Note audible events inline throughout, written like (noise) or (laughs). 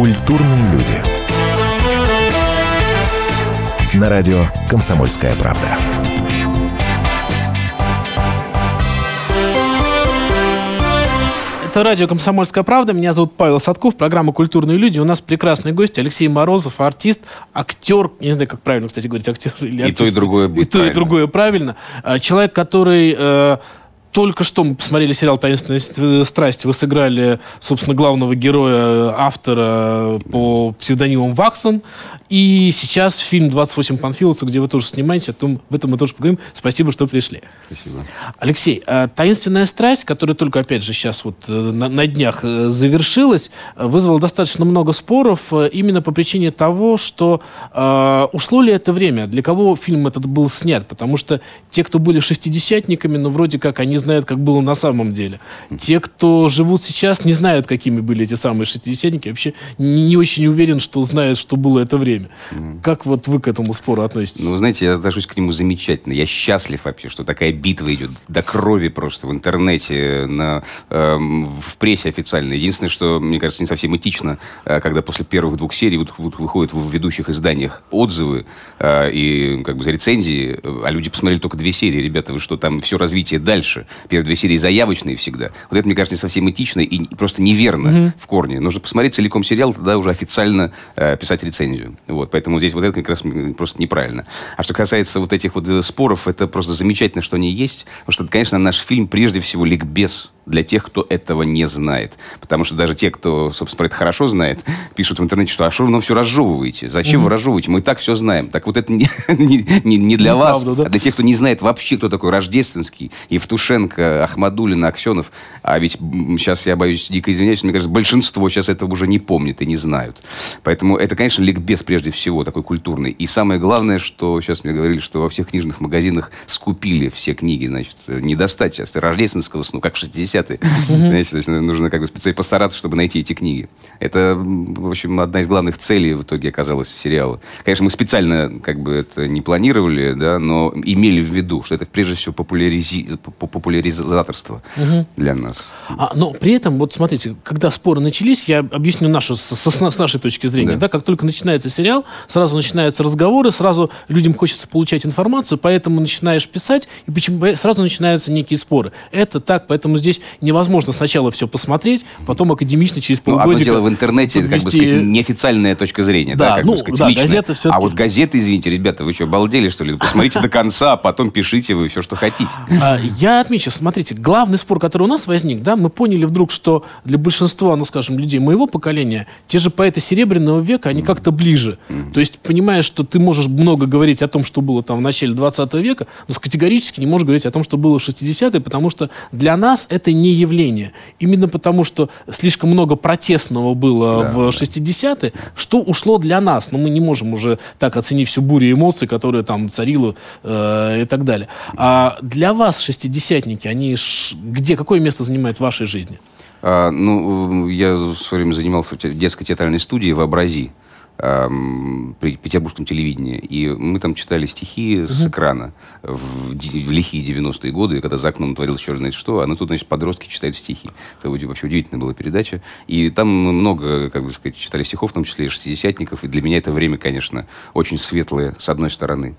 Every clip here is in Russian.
Культурные люди. На радио «Комсомольская правда». Это радио «Комсомольская правда». Меня зовут Павел Садков. Программа «Культурные люди». У нас прекрасный гость Алексей Морозов, артист, актер. Не знаю, как правильно, кстати, говорить, актер или артист. И то, и другое будет И то, и другое правильно. А, человек, который... э, только что мы посмотрели сериал «Таинственная страсть». Вы сыграли, собственно, главного героя, автора по псевдониму Ваксон. И сейчас фильм «28 Панфиловцев», где вы тоже снимаетесь. О том, об этом мы тоже поговорим. Спасибо, что пришли. Спасибо. Алексей, а «Таинственная страсть», которая только, опять же, сейчас вот э, на, на днях э, завершилась, э, вызвала достаточно много споров э, именно по причине того, что э, ушло ли это время, для кого фильм этот был снят, потому что те, кто были шестидесятниками, ну, вроде как, они знают, как было на самом деле. Те, кто живут сейчас, не знают, какими были эти самые шестидесятники, вообще не, не очень уверен, что знают, что было это время. Как вот вы к этому спору относитесь? Ну, знаете, я отношусь к нему замечательно. Я счастлив вообще, что такая битва идет до крови просто в интернете, на, эм, в прессе официально. Единственное, что, мне кажется, не совсем этично, э, когда после первых двух серий вот, вот выходят в ведущих изданиях отзывы э, и как бы рецензии, э, а люди посмотрели только две серии. Ребята, вы что, там все развитие дальше. Первые две серии заявочные всегда. Вот это, мне кажется, не совсем этично и просто неверно в корне. Нужно посмотреть целиком сериал, тогда уже официально э, писать рецензию. Вот, поэтому здесь вот это как раз просто неправильно. А что касается вот этих вот э, споров, это просто замечательно, что они есть. Потому что, конечно, наш фильм прежде всего ликбез для тех, кто этого не знает. Потому что даже те, кто, собственно, про это хорошо знает, пишут в интернете, что а что вы нам все разжевываете? Зачем вы разжевываете? Мы так все знаем. Так вот это не, (laughs) не, не- для вас, Неправда, да? а для тех, кто не знает вообще, кто такой Рождественский, Евтушенко, Ахмадулина, Аксенов. А ведь сейчас, я боюсь, дико извиняюсь, мне кажется, большинство сейчас этого уже не помнит и не знают. Поэтому это, конечно, ликбез прежде всего такой культурный. И самое главное, что сейчас мне говорили, что во всех книжных магазинах скупили все книги, значит, не достать сейчас рождественского сну, как в 60-е. Знаете, то есть нужно как бы специально постараться, чтобы найти эти книги. Это, в общем, одна из главных целей в итоге оказалась сериала. Конечно, мы специально как бы это не планировали, да, но имели в виду, что это прежде всего популяризи- по- популяризаторство для нас. А, но при этом, вот смотрите, когда споры начались, я объясню нашу, с, с- с нашей точки зрения, да. Да. как только начинается сериал, сразу начинаются разговоры, сразу людям хочется получать информацию, поэтому начинаешь писать, и почему сразу начинаются некие споры. Это так, поэтому здесь невозможно сначала все посмотреть, потом академично через Ну, полгодика... одно дело в интернете, как бы подвести- сказать, неофициальная точка зрения, Да, да, как ну, бы сказать, да, личная. газета всё-таки- А вот газеты, извините, ребята, вы что, обалдели, что ли? Посмотрите до конца, а потом пишите вы все, что хотите. А, Я отмечу, смотрите, главный спор, который у нас возник, да, мы поняли вдруг, что для большинства, ну, скажем, людей моего поколения, те же поэты Серебряного века, они как-то ближе. То есть, понимаешь, что ты можешь много говорить о том, что было там в начале 20 века, но категорически не можешь говорить о том, что было в 60-е, потому что для нас это не явление. Именно потому, что слишком много протестного было Да, в да. 60-е, что ушло для нас. Но мы не можем уже так оценить всю бурю эмоций, которая там царила э, и так далее. А для вас шестидесятники, они ш- где, какое место занимают в вашей жизни? А, ну, я в свое время занимался в те- детской театральной студии «Вообрази» при петербургском телевидении. И мы там читали стихи с экрана в, в лихие 90-е годы, когда за окном творилось черт знает что, а ну тут, значит, подростки читают стихи. Это вообще удивительная была передача. И там много, как бы сказать, читали стихов, в том числе и шестидесятников. И для меня это время, конечно, очень светлое, с одной стороны.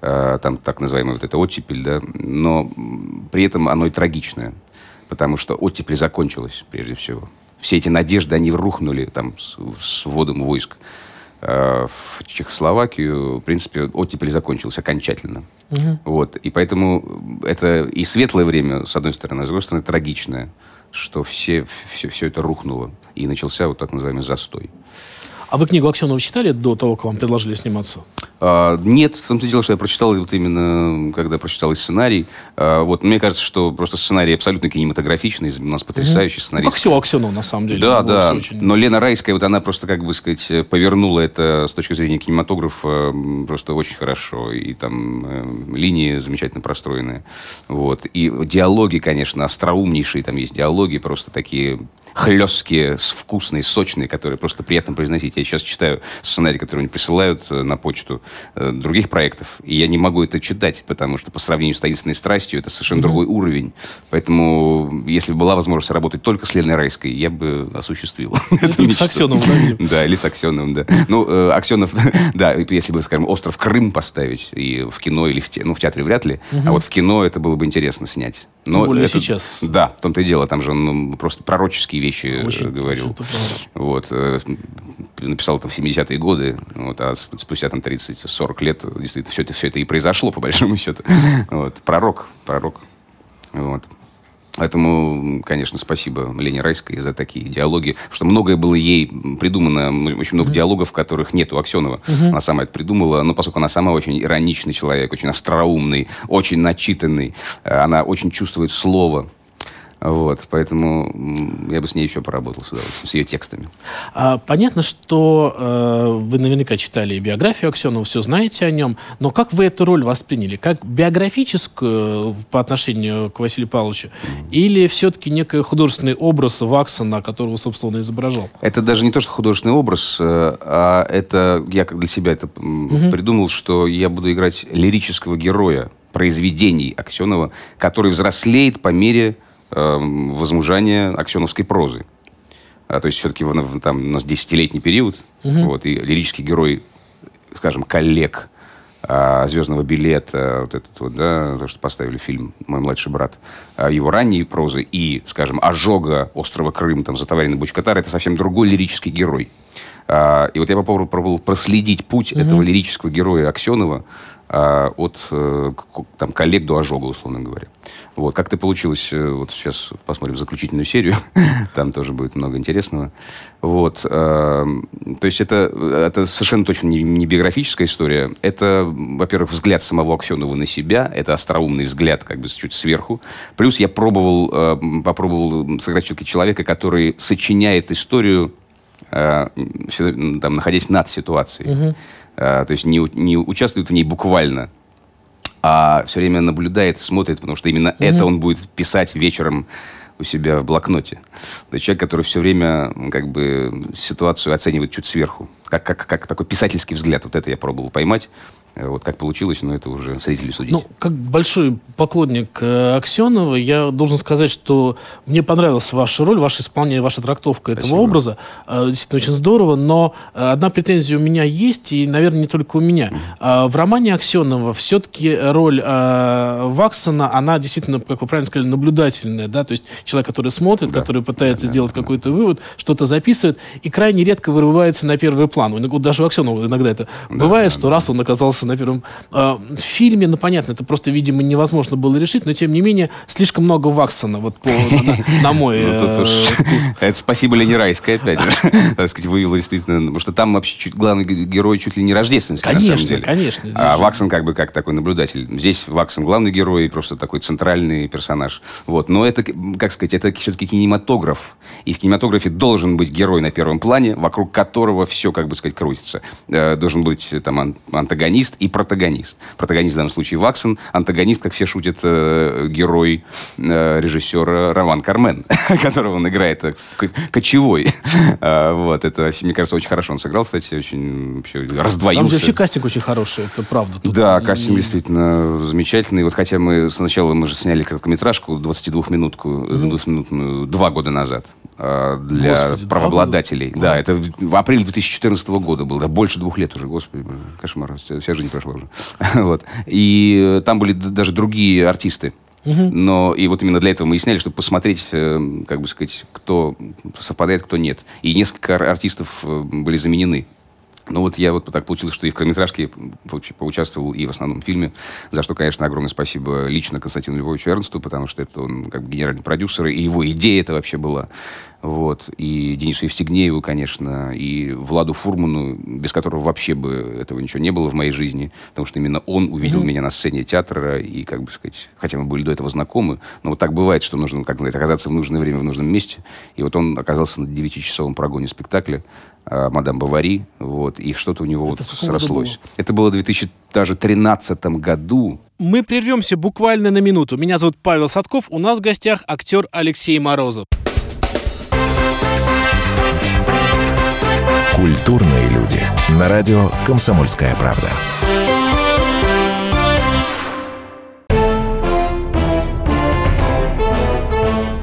А, там так называемая вот эта оттепель, да, но при этом оно и трагичное, потому что оттепель закончилась, прежде всего. Все эти надежды, они рухнули там с, с вводом войск э, в Чехословакию. В принципе, оттепель закончилась окончательно. Вот. И поэтому это и светлое время, с одной стороны, а с другой стороны, трагичное, что все, все, все это рухнуло. И начался вот так называемый застой. А вы книгу Аксенова читали до того, как вам предложили сниматься? А, нет, в том-то дело, что я прочитал вот именно, когда прочитал и сценарий. А, вот, мне кажется, что просто сценарий абсолютно кинематографичный, у нас потрясающий Ну, сценарист. как все Аксенова, на самом деле. Да, да. очень- Но Лена Райская, вот она просто, как бы сказать, повернула это с точки зрения кинематографа просто очень хорошо. И там э, линии замечательно простроенные. Вот. И диалоги, конечно, остроумнейшие. Там есть диалоги просто такие хлесткие, с- вкусные, сочные, которые просто приятно произносить. Я сейчас читаю сценарий, который они присылают э, на почту э, других проектов, и я не могу это читать, потому что по сравнению с «Таинственной страстью» это совершенно mm-hmm. другой уровень. Поэтому, если бы была возможность работать только с Леной Райской, я бы осуществил (laughs) эту мечту. С Аксеновым, да? (laughs) Да, или с Аксеновым, да. Ну, э, Аксенов, (laughs) да, если бы, скажем, «Остров Крым» поставить и в кино, или в, те, ну, в театре вряд ли, а вот в кино это было бы интересно снять. Но Тем более это, сейчас. Да, в том-то и дело. Там же он ну, просто пророческие вещи очень, говорил. Очень вот. Э, написал это в 70-е годы, вот, а спустя там 30-40 лет действительно все это, все это и произошло, по большому счету. (laughs) Вот. Пророк, пророк. Вот. Поэтому, конечно, спасибо Лене Райской за такие диалоги, что многое было ей придумано, очень много mm-hmm. диалогов, которых нет у Аксенова. Mm-hmm. Она сама это придумала, но поскольку она сама очень ироничный человек, очень остроумный, очень начитанный, э, она очень чувствует слово, вот, поэтому я бы с ней еще поработал с удовольствием, с ее текстами. А, понятно, что э, вы наверняка читали биографию Аксенова, все знаете о нем, но как вы эту роль восприняли? Как биографическую по отношению к Василию Павловичу? Mm-hmm. Или все-таки некий художественный образ Ваксона, которого, собственно, изображал? Это даже не то, что художественный образ, э, а это, я как для себя это mm-hmm. придумал, что я буду играть лирического героя произведений Аксенова, который взрослеет по мере Эм, возмужания аксеновской прозы. А, то есть все-таки там у нас десятилетний период, угу. вот, и лирический герой, скажем, коллег а, «Звездного билета», вот этот вот, да, то, что поставили фильм «Мой младший брат», а, его ранние прозы и, скажем, «Ожога острова Крым», там, «Затоваренный Бучкатар» — это совсем другой лирический герой. А, и вот я попробовал проследить путь угу. этого лирического героя Аксенова от э, там, коллег до ожога, условно говоря. Вот. Как это получилось, э, вот сейчас посмотрим заключительную серию, (laughs) там тоже будет много интересного. Вот. А, то есть это, это совершенно точно не, не биографическая история. Это, во-первых, взгляд самого Аксенова на себя, это остроумный взгляд как бы чуть сверху. Плюс я пробовал, э, попробовал сыграть все-таки человека, который сочиняет историю, там, находясь над ситуацией. Угу. Э, то есть не, не участвует в ней буквально, а все время наблюдает, смотрит, потому что именно mm это он будет писать вечером у себя в блокноте. То есть человек, который все время как бы ситуацию оценивает чуть сверху. Как, как, как такой писательский взгляд. Вот это я пробовал поймать. Э, вот как получилось, но это уже зрители судить. Ну, как большой поклонник э, Аксенова, я должен сказать, что мне понравилась ваша роль, ваше исполнение, ваша трактовка Спасибо. этого образа. Э, действительно, очень здорово. Но одна претензия у меня есть, и, наверное, не только у меня. Mm-hmm. В романе Аксенова все-таки роль Ваксона, она действительно, как вы правильно сказали, наблюдательная. Да? То есть человек, который смотрит, да. который пытается да, сделать да, какой-то да. вывод, что-то записывает, и крайне редко вырывается на первый план. Даже у Аксенова иногда это да, бывает, да, что да. раз он оказался появился на первом э, фильме. Ну, понятно, это просто, видимо, невозможно было решить, но, тем не менее, слишком много Ваксона, вот по, на, (laughs) на мой ну, э, вкус. (laughs) Это спасибо Лене Райской, опять же, (laughs) так сказать, вывела действительно, потому что там вообще чуть, главный герой чуть ли не рождественский, конечно, на самом деле. Конечно, А Ваксон как бы как такой наблюдатель. Здесь Ваксон главный герой, просто такой центральный персонаж. Вот. Но это, как сказать, это все-таки кинематограф. И в кинематографе должен быть герой на первом плане, вокруг которого все, как бы сказать, крутится. Э, должен быть там антагонист, антагонист и протагонист. Протагонист в данном случае Ваксон, антагонист, как все шутят, э, герой э, режиссера Роман Кармен, (laughs) которого он играет э, кочевой. Э, (laughs) вот, это, мне кажется, очень хорошо он сыграл, кстати, очень вообще раздвоился. Там вообще кастинг очень хороший, это правда. Тут да, кастинг действительно замечательный. Вот хотя мы сначала мы же сняли короткометражку 22-минутку, 22 два года назад э, для Господи, правообладателей. Да, это в апреле 2014 года был, да, больше двух лет уже, господи, кошмар, вся жизнь прошла уже. (laughs) вот. И э, там были даже другие артисты. Но и вот именно для этого мы и сняли, чтобы посмотреть, э, как бы сказать, кто совпадает, кто нет. И несколько артистов были заменены. Ну вот я вот так получилось, что и в короткометражке поучаствовал, и в основном фильме, за что, конечно, огромное спасибо лично Константину Львовичу Эрнсту, потому что это он как бы генеральный продюсер, и его идея это вообще была. Вот. И Денису Евстигнееву, конечно, и Владу Фурману, без которого вообще бы этого ничего не было в моей жизни, потому что именно он увидел mm-hmm. меня на сцене театра, и, как бы сказать, хотя мы были до этого знакомы, но вот так бывает, что нужно, как сказать, оказаться в нужное время в нужном месте. И вот он оказался на 9-часовом прогоне спектакля «Мадам Бавари», вот, и что-то у него Это вот срослось. Было? Это было в 2013 году. Мы прервемся буквально на минуту. Меня зовут Павел Садков, у нас в гостях актер Алексей Морозов. Культурные люди. На радио «Комсомольская правда».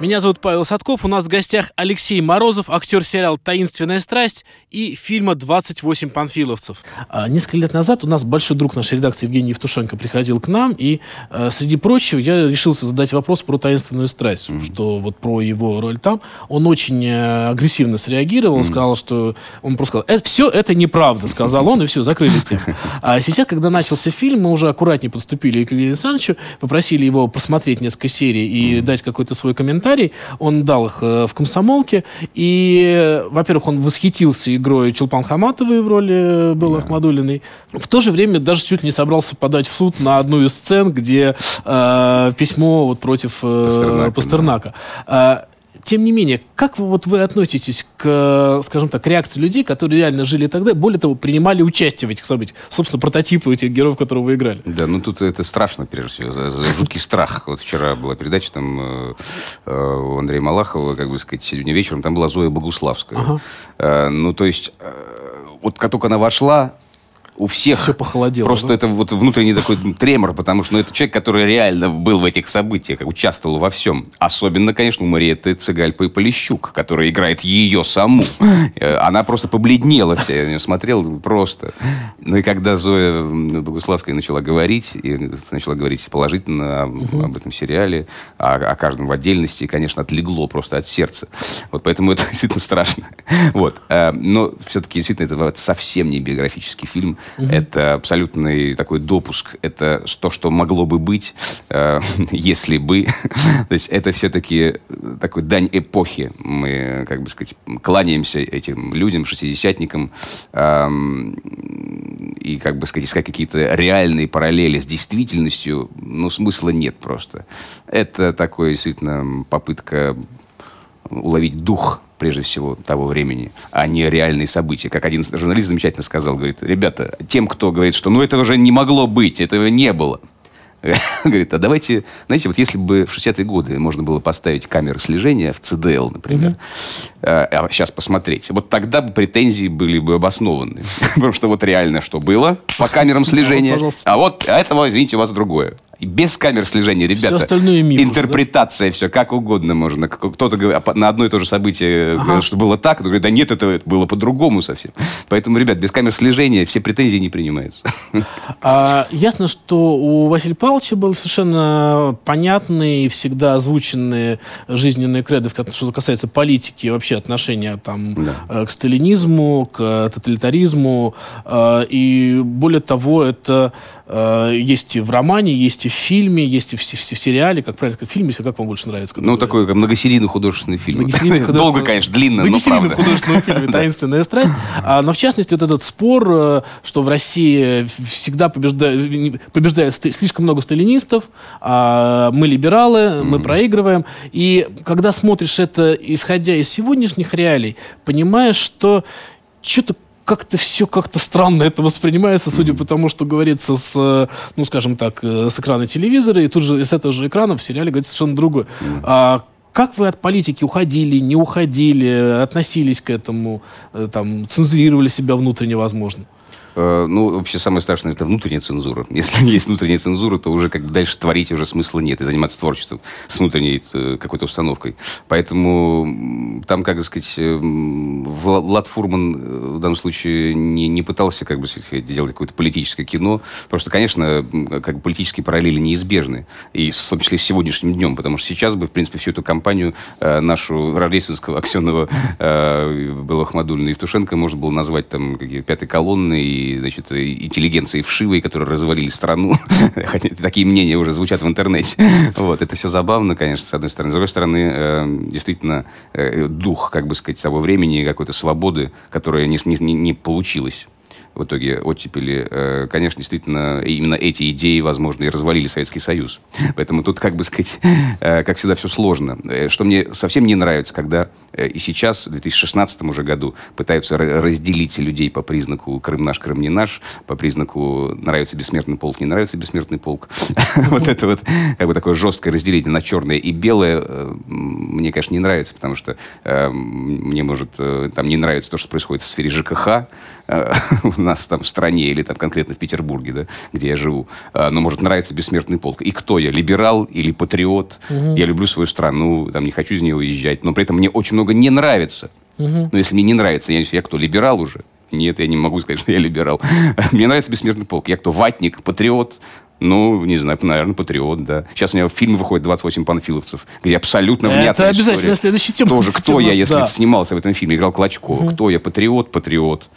Меня зовут Павел Садков. У нас в гостях Алексей Морозов, актер сериала «Таинственная страсть» и фильма «28 панфиловцев». А, несколько лет назад у нас большой друг нашей редакции Евгений Евтушенко приходил к нам, и, а, среди прочего, я решился задать вопрос про «Таинственную страсть», mm-hmm. что вот про его роль там. Он очень э, агрессивно среагировал, mm-hmm. сказал, что... Он просто сказал, это, все это неправда, сказал он, и все, закрыли тему. (laughs) А сейчас, когда начался фильм, мы уже аккуратнее подступили к Евгению Александровичу, попросили его посмотреть несколько серий и mm-hmm. дать какой-то свой комментарий комментарий. Он дал их э, в комсомолке. И, во-первых, он восхитился игрой Челпан Хаматовой в роли э, Беллы да. Ахмадулиной. В то же время даже чуть не собрался подать в суд на одну из сцен, где э, письмо вот против э, Пастернака. Пастернака. Да. Тем не менее, как вы, вот вы относитесь к, скажем так, реакции людей, которые реально жили тогда, более того, принимали участие в этих событиях? Собственно, прототипы этих героев, которые вы играли. Да, ну тут это страшно, прежде всего, за, за жуткий страх. Вот вчера была передача там э, э, у Андрея Малахова, как бы сказать, сегодня вечером, там была Зоя Богуславская. Ага. Э, ну, то есть, э, вот как только она вошла, у всех все похолодело. Просто да? это вот внутренний такой тремор, потому что ну, это человек, который реально был в этих событиях, участвовал во всем. Особенно, конечно, у Мариетты Цыгальпы Полищук, которая играет ее саму. Э, она просто побледнела вся, я на нее смотрел просто. Ну и когда Зоя Богуславская начала говорить, и начала говорить положительно об, об этом сериале, о, о каждом в отдельности, конечно, отлегло просто от сердца. Вот поэтому это (laughs) действительно страшно. Вот. Э, но все-таки действительно это совсем не биографический фильм. Угу. Это абсолютный такой допуск. Это то, что могло бы быть, э, (laughs) если бы. (laughs) то есть это все-таки такой дань эпохи. Мы, как бы сказать, кланяемся этим людям, шестидесятникам, э, и, как бы сказать, искать какие-то реальные параллели с действительностью, ну, смысла нет просто. Это такой, действительно, попытка уловить дух прежде всего, того времени, а не реальные события. Как один журналист замечательно сказал, говорит, ребята, тем, кто говорит, что ну этого же не могло быть, этого не было, (laughs) Говорит, а давайте, знаете, вот если бы в 60-е годы можно было поставить камеры слежения в ЦДЛ, например, а сейчас посмотреть, вот тогда бы претензии были бы обоснованы. (laughs) Потому что вот реально что было по камерам (laughs) слежения, а вот этого, извините, у вас другое. Без камер слежения, ребята. Все остальное мимо. Интерпретация, да? все, как угодно можно. Кто-то говорит на одно и то же событие, ага. что было так, говорит, да нет, это было по-другому совсем. Поэтому, ребят, без камер слежения все претензии не принимаются. А, ясно, что у Василия Павловича был совершенно понятный и всегда озвученные жизненные креды, что касается политики и вообще отношения там, да. Э, к сталинизму, к тоталитаризму. Э, и более того, это э, есть и в романе, есть и в фильме, есть и в, в, в сериале, как правильно, в фильме, если как вам больше нравится? Ну, такой как многосерийный художественный фильм. (laughs) Художественный... Долго, конечно, длинно, но правда. художественный (laughs) фильм «Таинственная страсть». А, но, в частности, вот этот спор, э, что в России всегда побеждает, побеждает слишком много сталинистов, а мы либералы, мы проигрываем. И когда смотришь это, исходя из сегодняшних реалий, понимаешь, что что-то как-то все как-то странно это воспринимается, судя по тому, что говорится с, э, ну, скажем так, э, с экрана телевизора, и тут же с этого же экрана в сериале говорится совершенно другое. А как вы от политики уходили, не уходили, относились к этому, э, там, цензурировали себя внутренне, возможно? Э, ну, вообще самое страшное это внутренняя цензура. (laughs) Если есть внутренняя цензура, то уже как бы дальше творить уже смысла нет и заниматься творчеством с внутренней э, какой-то установкой. Поэтому там, как сказать, э, Влад Фурман в данном случае не, не пытался как бы делать какое-то политическое кино. Просто, конечно, как бы политические параллели неизбежны. И в том числе с сегодняшним днем. Потому что сейчас бы, в принципе, всю эту кампанию нашу рождественского (laughs) Аксенова, было Ахмадулина и Евтушенко можно было назвать там пятой колонны и значит, интеллигенции вшивой, которые развалили страну. (laughs) Такие мнения уже звучат в интернете. (laughs) Вот, это все забавно, конечно, с одной стороны. С другой стороны, э, действительно, э, дух, как бы сказать, того времени, какой-то свободы, которая не, не, не получилась в итоге оттепели, э, конечно, действительно, именно эти идеи, возможно, и развалили Советский Союз. (laughs) Поэтому тут, как бы сказать, э, как всегда, все сложно. Э, что мне совсем не нравится, когда и сейчас, в 2016 уже году, пытаются разделить людей по признаку «Крым наш, Крым не наш», по признаку «нравится бессмертный полк, не нравится бессмертный полк». (laughs) Вот это вот, как бы такое жесткое разделение на черное и белое мне, конечно, не нравится, потому что мне, может, там не нравится то, что происходит в сфере ЖКХ, (laughs) у нас там в стране или там конкретно в Петербурге, да, где я живу. А, но может нравиться бессмертный полк. И кто я, либерал или патриот? Угу. Я люблю свою страну, там не хочу из нее уезжать, но при этом мне очень много не нравится. Угу. Но если мне не нравится, я, я кто, либерал уже? Нет, я не могу сказать, что я либерал. (laughs) Мне нравится бессмертный полк. Я кто, ватник, патриот? Ну, не знаю, наверное, патриот, да. Сейчас у меня фильм выходит «28 панфиловцев», где абсолютно внятная Это обязательно история. следующая тема. Тоже, кто я, если да. снимался в этом фильме, играл Клочкова. Угу. Кто я, патриот, патриот.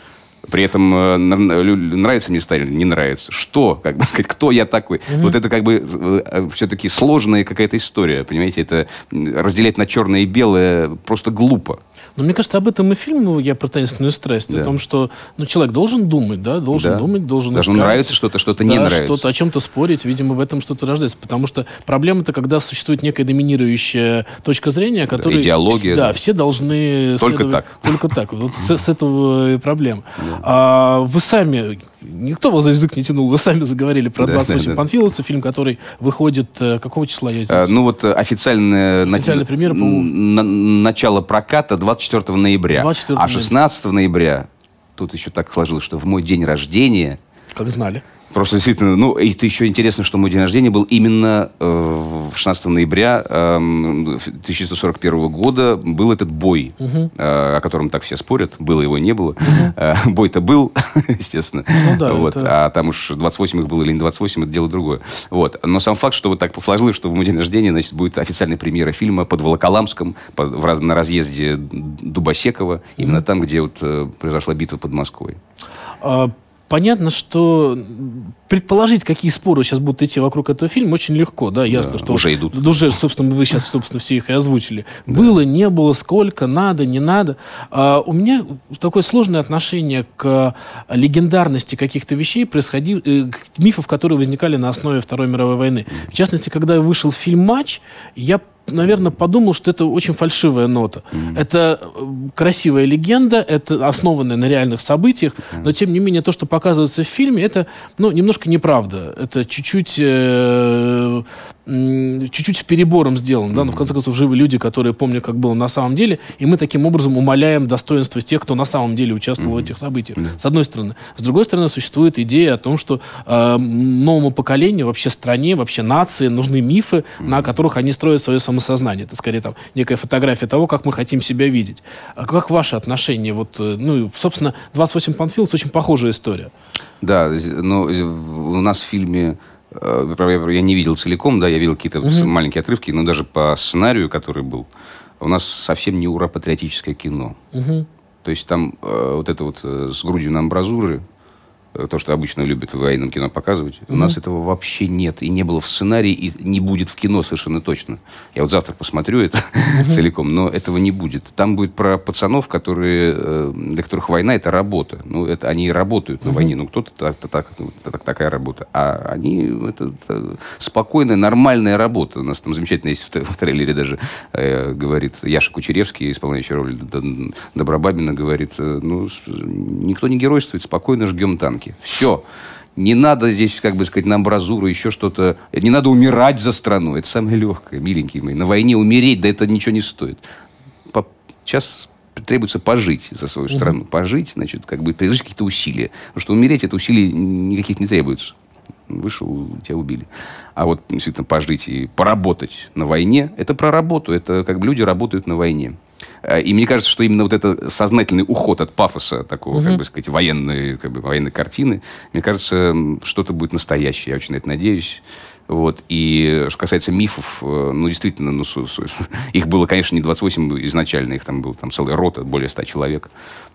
При этом э, нравится мне Сталин, не нравится. Что? Как бы (laughs) сказать, кто я такой? Угу. Вот это как бы э, э, все-таки сложная какая-то история, понимаете? Это разделять на черное и белое просто глупо. Но мне кажется, об этом и фильм «Я про таинственную страсть». Да. О том, что ну, человек должен думать, да, должен да. думать, должен Даже искать. нравится что-то, что-то да, не нравится. что-то, о чем-то спорить. Видимо, в этом что-то рождается. Потому что проблема-то, когда существует некая доминирующая точка зрения, которая... Идеология. Да, да, все должны... Только так. Только так. Вот с, с этого и проблема. Да. А, вы сами Никто вас за язык не тянул. Вы сами заговорили про 28 да, да, панфиловцев, фильм, который выходит... Э, какого числа я здесь? А, ну вот официальная... Официальная премьера, на, Начало проката 24 ноября. 24 а 16 ноября, тут еще так сложилось, что в мой день рождения... Как знали. Просто действительно, ну, это еще интересно, что мой день рождения был именно э, 16 ноября э, 1941 года. Был этот бой, угу. э, о котором так все спорят. Было его, не было. Угу. Э, бой-то был, (laughs) естественно. Ну, да, вот. это... А там уж 28 их было или не 28, это дело другое. Вот. Но сам факт, что вот так сложилось, что в мой день рождения значит, будет официальная премьера фильма под Волоколамском, под, в, раз, на разъезде Дубосекова, угу. именно там, где вот, э, произошла битва под Москвой. А понятно, что предположить, какие споры сейчас будут идти вокруг этого фильма, очень легко, да, ясно, да, что... Уже идут. Уже, собственно, вы сейчас, собственно, все их и озвучили. Да. Было, не было, сколько, надо, не надо. А, у меня такое сложное отношение к легендарности каких-то вещей, происходив... Э, мифов, которые возникали на основе Второй мировой войны. В частности, когда вышел фильм «Матч», я наверное, подумал, что это очень фальшивая нота. Mm-hmm. Это э, красивая легенда, это основанная на реальных событиях, mm-hmm. но тем не менее то, что показывается в фильме, это ну, немножко неправда. Это чуть-чуть э, чуть-чуть с перебором сделан, mm-hmm. да, но в конце концов живы люди, которые помнят, как было на самом деле, и мы таким образом умаляем достоинство тех, кто на самом деле участвовал mm-hmm. в этих событиях. Mm-hmm. С одной стороны. С другой стороны, существует идея о том, что э, новому поколению, вообще стране, вообще нации нужны мифы, mm-hmm. на которых они строят свое самосознание. Это скорее там некая фотография того, как мы хотим себя видеть. А как ваше отношение? Вот, э, ну, собственно, 28 Панфилдс очень похожая история. Да, но у нас в фильме Э, я не видел целиком, да, я видел какие-то угу. маленькие отрывки, но даже по сценарию, который был, у нас совсем не ура-патриотическое кино. Угу. То есть там э, вот это вот э, с грудью на амбразуры, то, что обычно любят в военном кино показывать. Угу. У нас этого вообще нет. И не было в сценарии, и не будет в кино совершенно точно. Я вот завтра посмотрю это угу. (laughs) целиком, но этого не будет. Там будет про пацанов, которые, э, для которых война – это работа. Ну, это, они работают на войне. Ну, кто-то так, так, так, такая работа. А они – это, это спокойная, нормальная работа. У нас там замечательно есть в, в трейлере даже э, говорит Яша Кучеревский, исполняющий роль Добробабина, говорит, э, ну, никто не геройствует, спокойно жгем танки рамки. Все. Не надо здесь, как бы сказать, на амбразуру, еще что-то. Не надо умирать за страну. Это самое легкое, миленькие мои. На войне умереть, да это ничего не стоит. Сейчас требуется пожить за свою страну. Пожить, значит, как бы приложить какие-то усилия. Потому что умереть, это усилий никаких не требуется. Вышел, тебя убили. А вот действительно пожить и поработать на войне, это про работу. Это как бы люди работают на войне. Э, И мне кажется, что именно вот это сознательный уход от пафоса такого, как бы сказать, военной, как бы, военной картины, мне кажется, что-то будет настоящее. Я очень на это надеюсь. Вот. И что касается мифов, э, ну, действительно, ну, с- с- их было, конечно, не 28 изначально, их там был там целая рота, более 100 человек.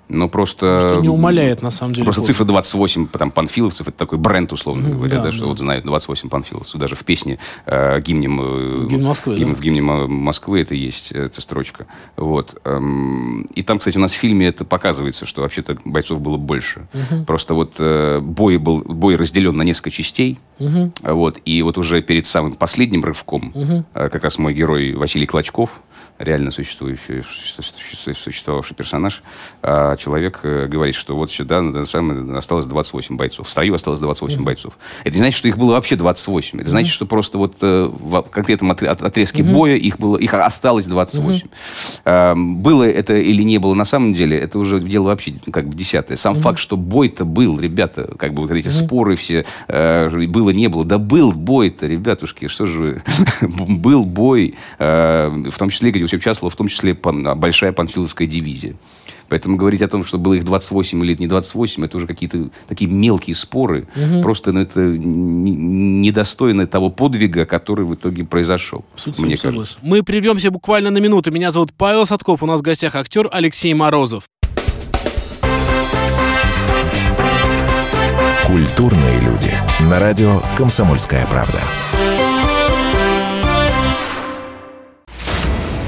Но просто... Что не умаляет, на самом деле. Просто цифра 28 там, панфиловцев, это такой бренд, условно говоря, да, да, что да. вот знают 28 панфиловцев. Даже в песне э, гимнем, э, Гимн Москвы, гимн- да. в гимне Мо- Москвы это есть, э, эта строчка. Вот. эм, И там, кстати, у нас в фильме это показывается, что вообще-то бойцов было больше. Просто вот э, бой, был, бой разделен на несколько частей. Вот. И вот уже перед самым последним рывком э, как раз мой герой Василий Клочков, реально существующий, суще- существовавший персонаж, а, человек э, говорит, что вот сюда самое, осталось 28 бойцов. В строю осталось 28 бойцов. Это не значит, что их было вообще 28. Это значит, что просто вот э, в конкретном отре- от- отрезке боя их, было, их осталось 28. А, Было это или не было на самом деле, это уже дело вообще ну, как бы десятое. Сам факт, что бой-то был, ребята, как бы вот эти споры все, э, было, не было. Да был бой-то, ребятушки, что же вы. (laughs) Был бой, в том числе, где участвовала в том числе большая панфиловская дивизия. Поэтому говорить о том, что было их 28 или не 28, это уже какие-то такие мелкие споры. Просто ну, это не- недостойно того подвига, который в итоге произошел. Абсолютно мне кажется. согласен. Мы прервемся буквально на минуту. Меня зовут Павел Садков. У нас в гостях актер Алексей Морозов. Культурные люди. На радио «Комсомольская правда».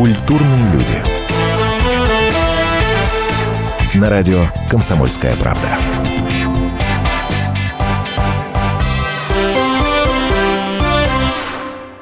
Культурные люди. На радио «Комсомольская правда».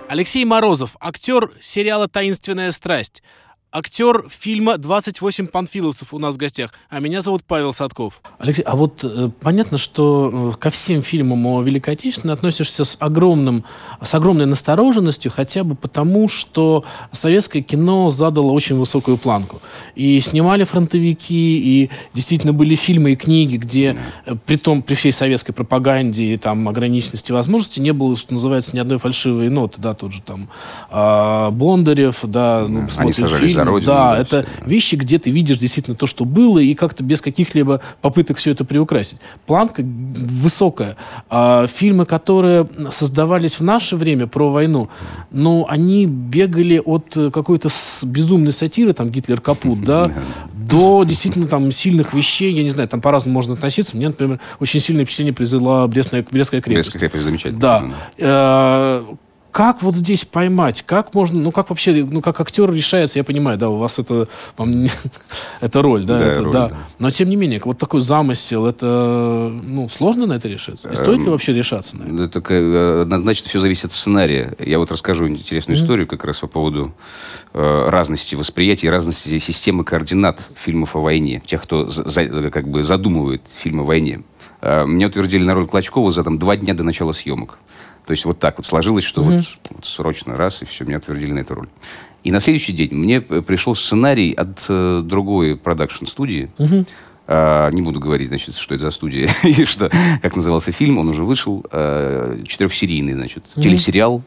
Алексей Морозов, актер сериала «Таинственная страсть». Актер фильма «28 панфиловцев» у нас в гостях. А меня зовут Павел Садков. Алексей, а вот э, понятно, что э, ко всем фильмам о Великой Отечественной относишься с, огромным, с огромной настороженностью, хотя бы потому, что советское кино задало очень высокую планку. И снимали фронтовики, и действительно были фильмы и книги, где э, при том, при всей советской пропаганде и там ограниченности возможностей не было, что называется, ни одной фальшивой ноты, да, тот же там а, Бондарев, да, ну, посмотрим сажались за родину, Да, да, это да. вещи, где ты видишь действительно то, что было, и как-то без каких-либо попыток все это приукрасить. Планка высокая. А, фильмы, которые создавались в наше время про войну, ну, они бегали от какой-то безумной сатиры, там, Гитлер капут, (laughs) да, до действительно там сильных вещей, я не знаю, там по-разному можно относиться. Мне, например, очень сильное впечатление произвела Брестная, Брестская крепость. Брестская крепость замечательно. Да. Как вот здесь поймать? Как можно, ну как вообще, ну как актер решается, я понимаю, да, у вас это, вам (laughs) это роль, да, Да, это, роль, да. да. Но тем не менее, вот такой замысел, это, ну, сложно на это решиться? И стоит Эм, ли вообще решаться на это? Да, только э, однозначно все зависит от сценария. Я вот расскажу интересную историю как раз по поводу э, разности восприятия, разности системы координат фильмов о войне. Тех, кто за- за- как бы задумывает фильмы о войне. Э, Мне утвердили на роль Клочкова за там, два дня до начала съемок. То есть вот так вот сложилось, что вот, вот срочно раз, и все, меня утвердили на эту роль. И на следующий день мне э, пришел сценарий от э, другой продакшн-студии. А, не буду говорить, значит, что это за студия (laughs) и что, как назывался фильм. Он уже вышел. э, четырехсерийный, значит, телесериал.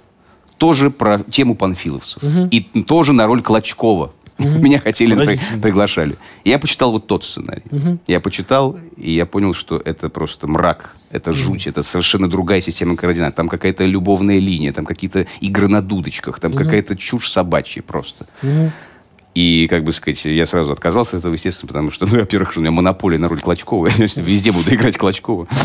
Тоже про тему панфиловцев. И тоже на роль Клочкова. Меня хотели, приглашали. Я почитал вот тот сценарий. Я почитал, и я понял, что это просто мрак, это жуть, это совершенно другая система координат. Там какая-то любовная линия, там какие-то игры на дудочках, там какая-то чушь собачья просто. И, как бы сказать, я сразу отказался от этого, естественно, потому что, ну, во-первых, у меня монополия на роль Клочкова. (laughs) Я везде буду играть Клочкова. (laughs)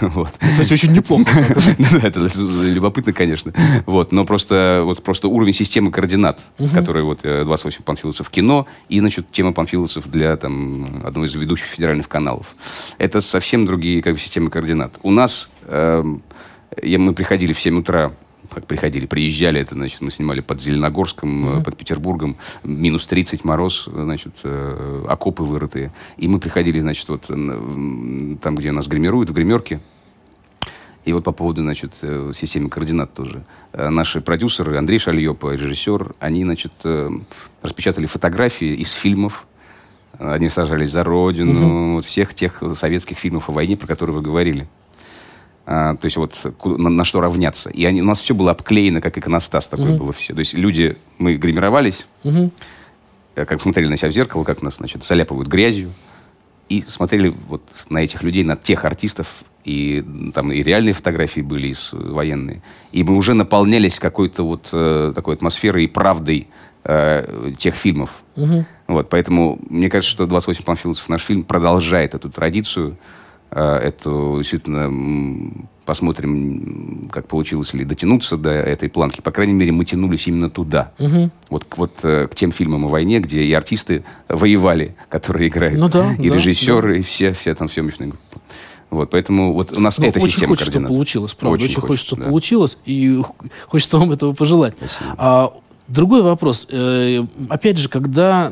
Вот. Кстати, очень неплохо. (laughs) Это любопытно, конечно. Вот, но просто, вот, просто уровень системы координат, который вот э, 28 панфиловцев кино и, значит, тема панфиловцев для там, одного из ведущих федеральных каналов. Это совсем другие как бы, системы координат. У нас я, мы приходили в 7 утра как приходили, приезжали, это, значит, мы снимали под Зеленогорском, э, под Петербургом, минус 30 мороз, значит, э, окопы вырытые. И мы приходили, значит, вот э, там, где нас гримируют, в гримерке, и вот по поводу, значит, э, системы координат тоже. Э, Наши продюсеры, Андрей Шальёпа, режиссер, они, значит, э, распечатали фотографии из фильмов. Они сажались за родину, вот всех тех советских фильмов о войне, про которые вы говорили. А, то есть вот на, на что равняться. И они, у нас все было обклеено, как иконостас такое было все. То есть люди, мы гримировались, э, как смотрели на себя в зеркало, как нас, значит, заляпывают грязью. И смотрели вот на этих людей, на тех артистов, и там и реальные фотографии были, и с- военные. И мы уже наполнялись какой-то вот э, такой атмосферой и правдой э, тех фильмов. Вот, поэтому мне кажется, что «28 панфиловцев» наш фильм продолжает эту традицию. Э, эту действительно посмотрим, как получилось ли дотянуться до этой планки. По крайней мере, мы тянулись именно туда. Вот, к- вот э, к тем фильмам о войне, где и артисты воевали, которые играют, Ну да, и да, режиссеры, и все, вся там съемочная группа. Вот, поэтому вот у нас Ну, эта очень система хочется, координат. получилось, правда. Очень, Очень хочется, чтобы да. получилось, и (laughs) хочется вам этого пожелать. А, другой вопрос. Э, опять же, когда...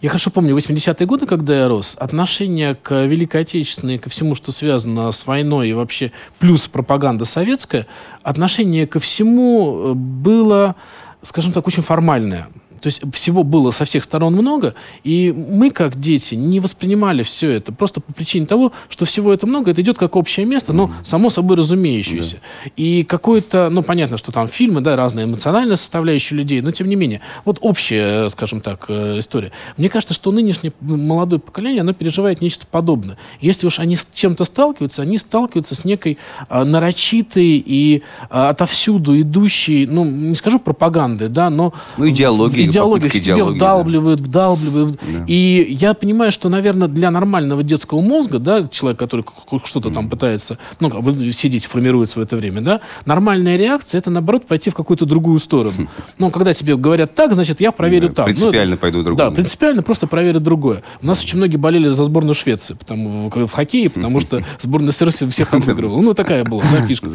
Я хорошо помню 80-е годы, когда я рос, отношение к Великой Отечественной, ко всему, что связано с войной и вообще плюс пропаганда советская, отношение ко всему э, было, скажем так, очень формальное. То есть всего было со всех сторон много, и мы, как дети, не воспринимали все это просто по причине того, что всего это много, это идет как общее место, но само собой разумеющееся. И какое-то, ну, понятно, что там фильмы, да, разная эмоциональная составляющая людей, но тем не менее, вот общая, скажем так, э, история. Мне кажется, что нынешнее молодое поколение, оно переживает нечто подобное. Если уж они с чем-то сталкиваются, они сталкиваются с некой э, нарочитой и э, отовсюду идущей, ну, не скажу пропагандой, да, но... Ну, идеологией, в себе идеологии, да. вдалбливают, вдалбливают. И я понимаю, что, наверное, для нормального детского мозга, да, человек, который что-то там пытается, ну, как бы сидеть, формируется в это время, да, нормальная реакция это, наоборот, пойти в какую-то другую сторону. Ну, когда тебе говорят так, значит, я проверю Да, так. Ну, принципиально это- пойду другую, Да, да. принципиально просто проверю другое. У нас очень многие болели за сборную Швеции потому, в в хоккее, потому что сборная СРС всех обыгрывала. Ну, такая была, да, фишка.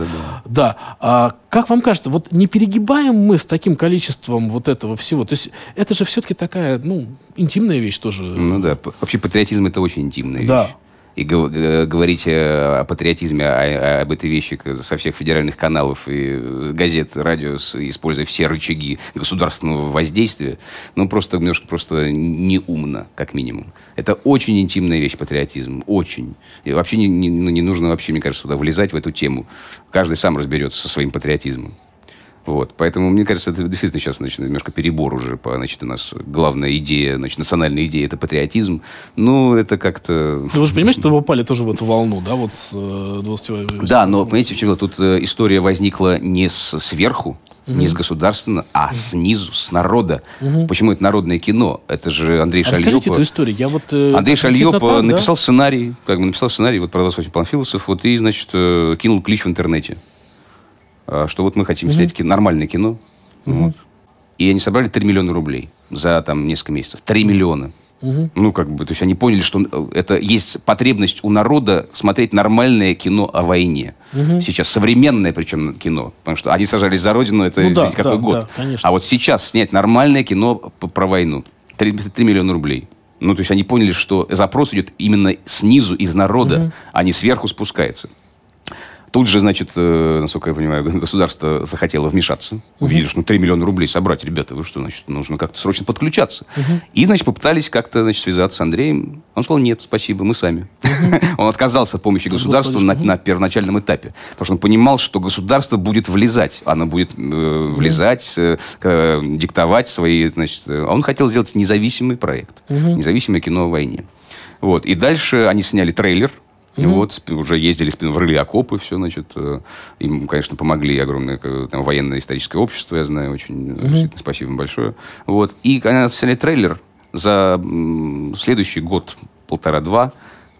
Да. А как вам кажется, вот не перегибаем мы с таким количеством вот этого всего? То есть это же все-таки такая, ну, интимная вещь тоже. Ну да, вообще патриотизм это очень интимная Да. вещь. И говорить э, о патриотизме, о- об этой вещи со всех федеральных каналов и э, газет, радио, используя все рычаги государственного воздействия, ну просто немножко просто неумно, как минимум. Это очень интимная вещь, патриотизм. Очень. И вообще не, не- ну, не нужно вообще, мне кажется, туда влезать, в эту тему. Каждый сам разберется со своим патриотизмом. Вот. Поэтому, мне кажется, это действительно сейчас значит, немножко перебор уже. По, значит, у нас главная идея, значит, национальная идея – это патриотизм. Ну, это как-то... Ну, вы же понимаете, что вы попали тоже в эту волну, да, вот с э, 28 Да, но, понимаете, в чем дело? Тут э, история возникла не с, сверху, не с государственного, а снизу, с народа. Почему это народное кино? Это же Андрей А Шальёпа. эту историю. Я вот, э, Андрей Шальёпа так, да. написал сценарий, как бы написал сценарий вот про 28 панфиловцев, вот и, значит, э, кинул клич в интернете, что вот мы хотим снять кино, нормальное кино. Вот. И они собрали 3 миллиона рублей за там несколько месяцев. 3 миллиона. Ну, как бы, то есть они поняли, что э, это есть потребность у народа смотреть нормальное кино о войне. Сейчас современное, причем кино. Потому что они сажались за родину, это Ну да, какой да, год. да, конечно. А вот сейчас снять нормальное кино про войну. 3, 3 миллиона рублей. Ну, то есть они поняли, что запрос идет именно снизу, из народа, а не сверху спускается. Тут же, значит, э, насколько я понимаю, (laughs) государство захотело вмешаться. Увидели, что ну, 3 миллиона рублей собрать, ребята, вы что, значит, нужно как-то срочно подключаться. И, значит, попытались как-то, значит, связаться с Андреем. Он сказал, нет, спасибо, мы сами. (laughs) Он отказался от помощи государства на, на первоначальном этапе. Потому что он понимал, что государство будет влезать. Оно будет э, влезать, э, э, диктовать свои, значит... э, а Он хотел сделать независимый проект. Независимое кино о войне. Вот. И дальше они сняли трейлер Угу. Вот, уже ездили, врыли окопы, все, значит. Э, им, конечно, помогли огромное там, военное историческое общество, я знаю, очень угу. спасибо им большое. Вот. И когда сняли трейлер, за следующий год, полтора-два,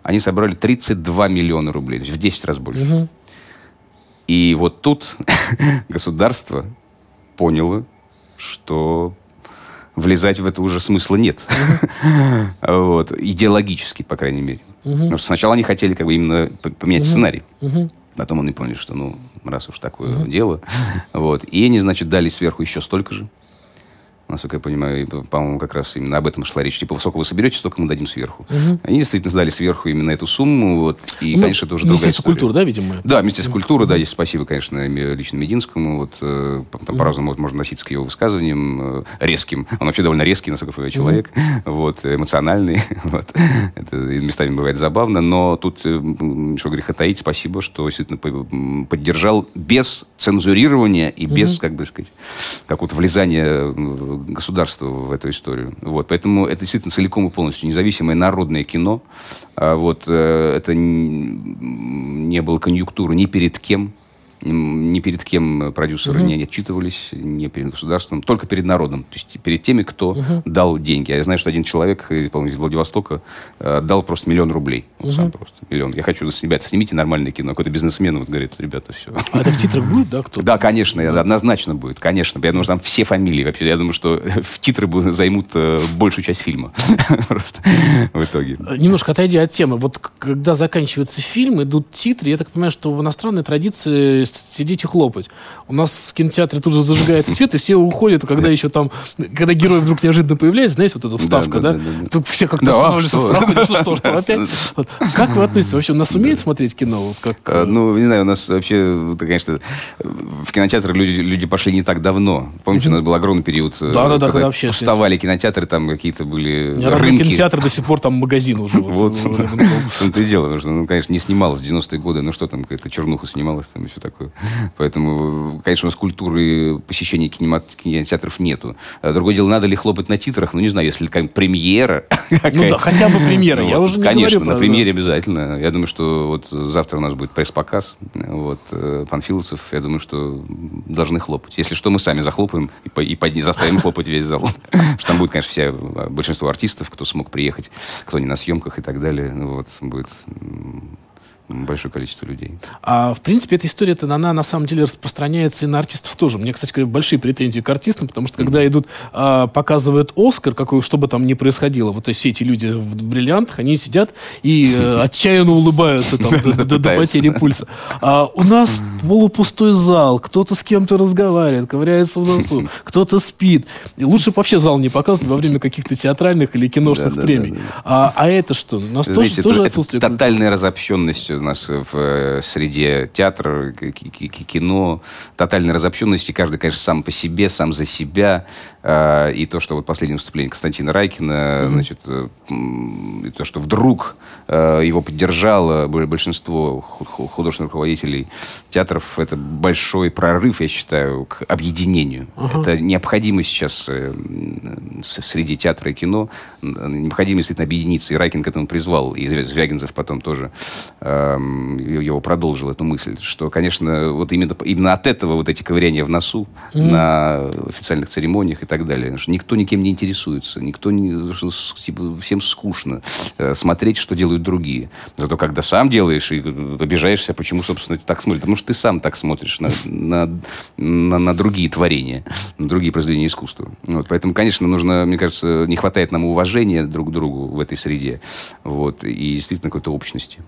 они собрали 32 миллиона рублей, то есть в 10 раз больше. Угу. И вот тут (laughs) государство поняло, что влезать в это уже смысла нет. (laughs) вот. Идеологически, по крайней мере. Потому что сначала они хотели как бы именно поменять сценарий. Потом они поняли, что ну, раз уж такое дело. (laughs) вот. И они, значит, дали сверху еще столько же насколько я понимаю, по-моему, как раз именно об этом шла речь. Типа, сколько вы соберете, столько мы дадим сверху. Угу. Они действительно сдали сверху именно эту сумму. Вот, и, ну, конечно, это уже другая история. культуры, да, видимо? Да, Министерство культуры, да, здесь спасибо, конечно, лично Мединскому. Вот, э, там, по-разному вот, можно относиться к его высказываниям. Э, резким. Он вообще довольно резкий, насколько я человек. Угу. (laughs) Вот, эмоциональный. (laughs) вот. Это местами бывает забавно. Но тут, э, что греха таить, спасибо, что действительно поддержал без цензурирования и без, угу. как бы сказать, какого-то влезания государства в эту историю. Вот. Поэтому это действительно целиком и полностью независимое народное кино. А вот, э, это не было конъюнктуры ни перед кем ни перед кем продюсеры угу. не отчитывались, не перед государством, только перед народом, то есть перед теми, кто угу. дал деньги. Я знаю, что один человек, по-моему, из Владивостока, э, дал просто миллион рублей. Он угу. сам просто миллион. Я хочу, ребята, снимите нормальное кино. Какой-то бизнесмен вот говорит, ребята, все. А это в титрах будет, да, кто? Да, конечно, да. однозначно будет, конечно. Я думаю, что там все фамилии вообще. Я думаю, что в титры займут э, большую часть фильма. (laughs) Просто в итоге. Немножко отойдя от темы. Вот когда заканчивается фильм, идут титры, я так понимаю, что в иностранной традиции сидеть и хлопать. У нас в кинотеатре тут же зажигается свет, и все уходят, когда еще там, когда герой вдруг неожиданно появляется, знаете, вот эта вставка, да? да? да, да. Тут все как-то да, останавливаются в (laughs) что, что, опять. Вот. Как вы относитесь? Вообще, у нас умеет смотреть кино? Вот как... а, ну, не знаю, у нас вообще, конечно, в кинотеатр люди, люди пошли не так давно. Помните, у нас был огромный период, да, да, да, когда вообще пустовали кинотеатры, там какие-то были рынки. кинотеатр до сих пор там магазин уже. Вот, вот. это (laughs) и дело, потому что, ну, конечно, не снималось в 90-е годы, ну что там, какая-то чернуха снималась, там и все такое. Поэтому, конечно, у нас культуры посещения кинотеатров нету. А другое дело, надо ли хлопать на титрах? Ну, не знаю, если как премьера. (laughs) Ну да, хотя бы премьера. Я уже не Конечно, на премьере обязательно. Я думаю, что вот завтра у нас будет пресс-показ. Вот, э, Панфиловцев, я думаю, что должны хлопать. Если что, мы сами захлопаем и, и заставим хлопать весь зал. (laughs) Что там будет, конечно, все, большинство артистов, кто смог приехать, кто не на съемках и так далее. Вот, будет большое количество людей. А в принципе эта история-то она на самом деле распространяется и на артистов тоже. Мне, кстати говоря, большие претензии к артистам, потому что когда идут а, показывают Оскар, какой что бы там ни происходило, вот все эти люди в бриллиантах, они сидят и э, (laughs) отчаянно улыбаются там до потери пульса. А у нас полупустой зал, кто-то с кем-то разговаривает, ковыряется в носу, (laughs) кто-то спит. И лучше вообще зал не показывать во время каких-то театральных или киношных премий. А, а это что? У нас тоже, тоже отсутствие тотальная разобщенность у нас в э, среде театра, кино, тотальной разобщенности. Каждый, конечно, сам по себе, сам за себя. А, и то, что вот последнее выступление Константина Райкина, значит, э, и то, что вдруг э, его поддержало большинство художественных руководителей театров, это большой прорыв, я считаю, к объединению. Uh-huh. Это необходимо сейчас в среде театра и кино, необходимо действительно объединиться. И Райкин к этому призвал, и Звягинцев потом тоже Эм, его продолжил эту мысль, что, конечно, вот именно, именно от этого вот эти ковыряния в носу mm-hmm. на официальных церемониях и так далее. Что никто никем не интересуется, никто не, что, типа, всем скучно э, смотреть, что делают другие. Зато когда сам делаешь и обижаешься, почему, собственно, так смотришь, потому что ты сам так смотришь на, на, на, на другие творения, на другие произведения искусства. Вот, поэтому, конечно, нужно, мне кажется, не хватает нам уважения друг к другу в этой среде. Вот, и действительно какой-то общности.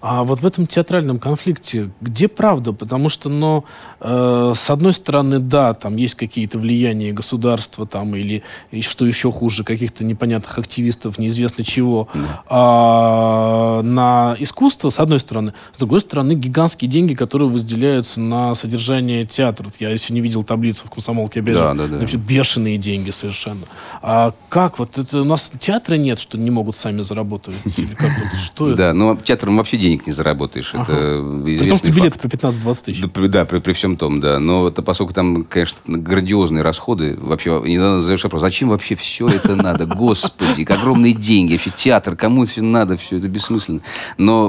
А вот в этом театральном конфликте где правда? Потому что, ну, э, с одной стороны, да, там есть какие-то влияния государства там или, что еще хуже, каких-то непонятных активистов, неизвестно чего, да. а, на искусство, с одной стороны. С другой стороны, гигантские деньги, которые выделяются на содержание театра. Я если не видел таблицу в «Комсомолке», опять да, да, да. бешеные деньги совершенно. А как? Вот это у нас театра нет, что не могут сами заработать? Или как, вот, что да, это? ну театром вообще денег не заработаешь. Ага. Это При том, что билеты по 15-20 тысяч. Да, при, да, при, при всем том, да. Но это, поскольку там, конечно, грандиозные расходы, вообще, не надо задаешь вопрос, зачем вообще все это надо? (laughs) Господи, огромные деньги, вообще театр, кому это все надо, все это бессмысленно. Но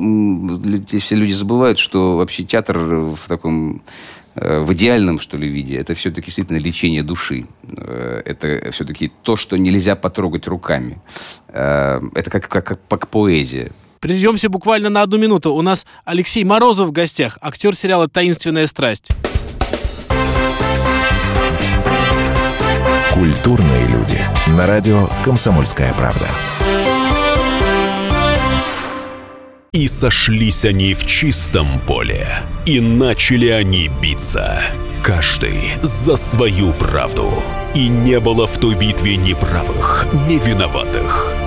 все люди забывают, что вообще театр в таком э, в идеальном, что ли, виде, это все-таки действительно лечение души. Э, Это все-таки то, что нельзя потрогать руками. Э, Это как, как, как поэзия. Прервемся буквально на одну минуту. У нас Алексей Морозов в гостях, актер сериала «Таинственная страсть». Культурные люди. На радио «Комсомольская правда». И сошлись они в чистом поле, и начали они биться. Каждый за свою правду. И не было в той битве ни правых, ни виноватых.